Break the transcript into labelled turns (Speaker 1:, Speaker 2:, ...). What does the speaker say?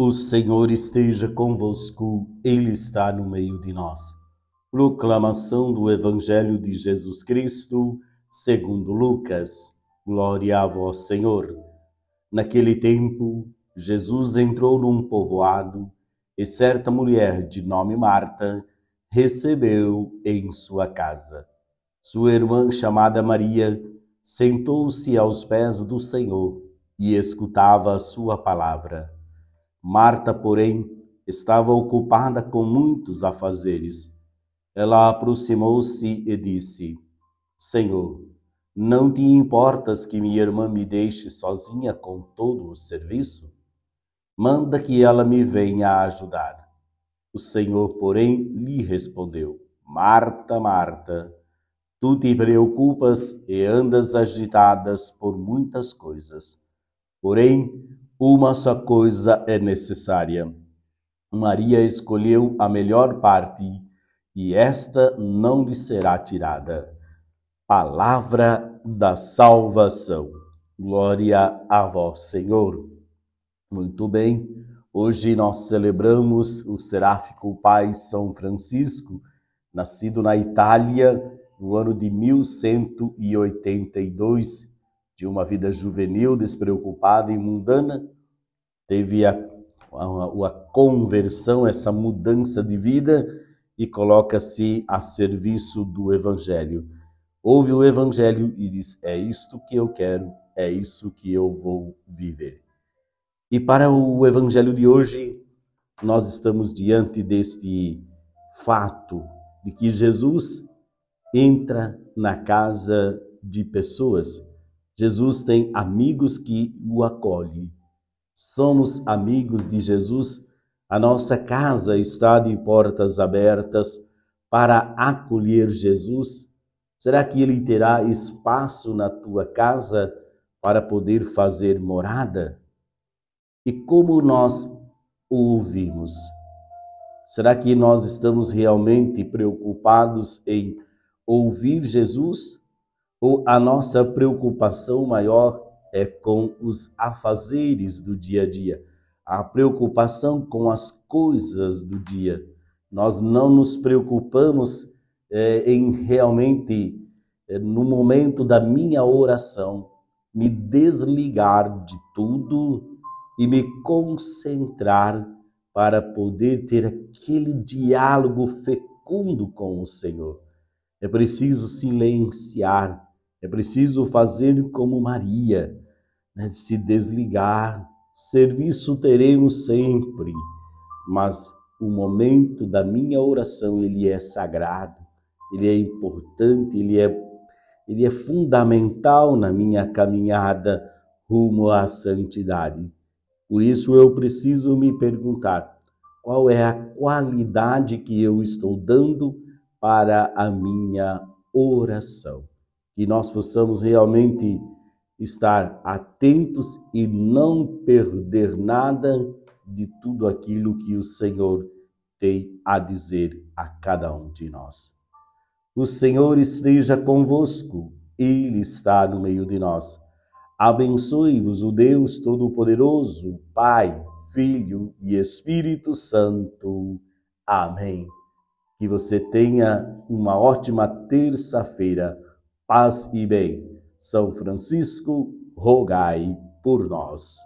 Speaker 1: O Senhor esteja convosco, Ele está no meio de nós. Proclamação do Evangelho de Jesus Cristo, segundo Lucas. Glória a vós, Senhor. Naquele tempo, Jesus entrou num povoado e certa mulher de nome Marta recebeu em sua casa. Sua irmã, chamada Maria, sentou-se aos pés do Senhor e escutava a sua palavra. Marta, porém, estava ocupada com muitos afazeres. Ela aproximou-se e disse: Senhor, não te importas que minha irmã me deixe sozinha com todo o serviço? Manda que ela me venha ajudar. O Senhor, porém, lhe respondeu: Marta, Marta, tu te preocupas e andas agitadas por muitas coisas. Porém, uma só coisa é necessária. Maria escolheu a melhor parte e esta não lhe será tirada. Palavra da salvação. Glória a vós, Senhor. Muito bem, hoje nós celebramos o seráfico Pai São Francisco, nascido na Itália no ano de 1182 de uma vida juvenil, despreocupada e mundana, teve a, a, a conversão, essa mudança de vida e coloca-se a serviço do Evangelho. Ouve o Evangelho e diz: É isto que eu quero, é isso que eu vou viver. E para o Evangelho de hoje, nós estamos diante deste fato de que Jesus entra na casa de pessoas Jesus tem amigos que o acolhem. Somos amigos de Jesus. A nossa casa está de portas abertas para acolher Jesus. Será que ele terá espaço na tua casa para poder fazer morada? E como nós o ouvimos? Será que nós estamos realmente preocupados em ouvir Jesus? Ou a nossa preocupação maior é com os afazeres do dia a dia, a preocupação com as coisas do dia. Nós não nos preocupamos é, em realmente, é, no momento da minha oração, me desligar de tudo e me concentrar para poder ter aquele diálogo fecundo com o Senhor. É preciso silenciar é preciso fazer como Maria, né? se desligar. Serviço teremos sempre, mas o momento da minha oração ele é sagrado, ele é importante, ele é, ele é fundamental na minha caminhada rumo à santidade. Por isso eu preciso me perguntar qual é a qualidade que eu estou dando para a minha oração que nós possamos realmente estar atentos e não perder nada de tudo aquilo que o Senhor tem a dizer a cada um de nós. O Senhor esteja convosco, Ele está no meio de nós. Abençoe-vos o Deus Todo-Poderoso, Pai, Filho e Espírito Santo. Amém. Que você tenha uma ótima terça-feira paz e bem. São Francisco, rogai por nós.